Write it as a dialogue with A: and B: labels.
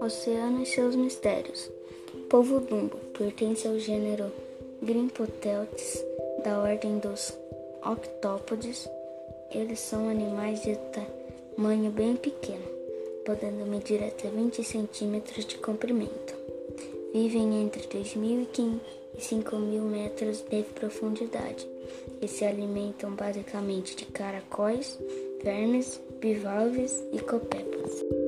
A: Oceano e seus mistérios. O povo Dumbo pertence ao gênero Grimpoteltes, da ordem dos octópodes. Eles são animais de tamanho bem pequeno, podendo medir até 20 centímetros de comprimento. Vivem entre 2.500 e 5.000 metros de profundidade e se alimentam basicamente de caracóis, vermes, bivalves e copepas.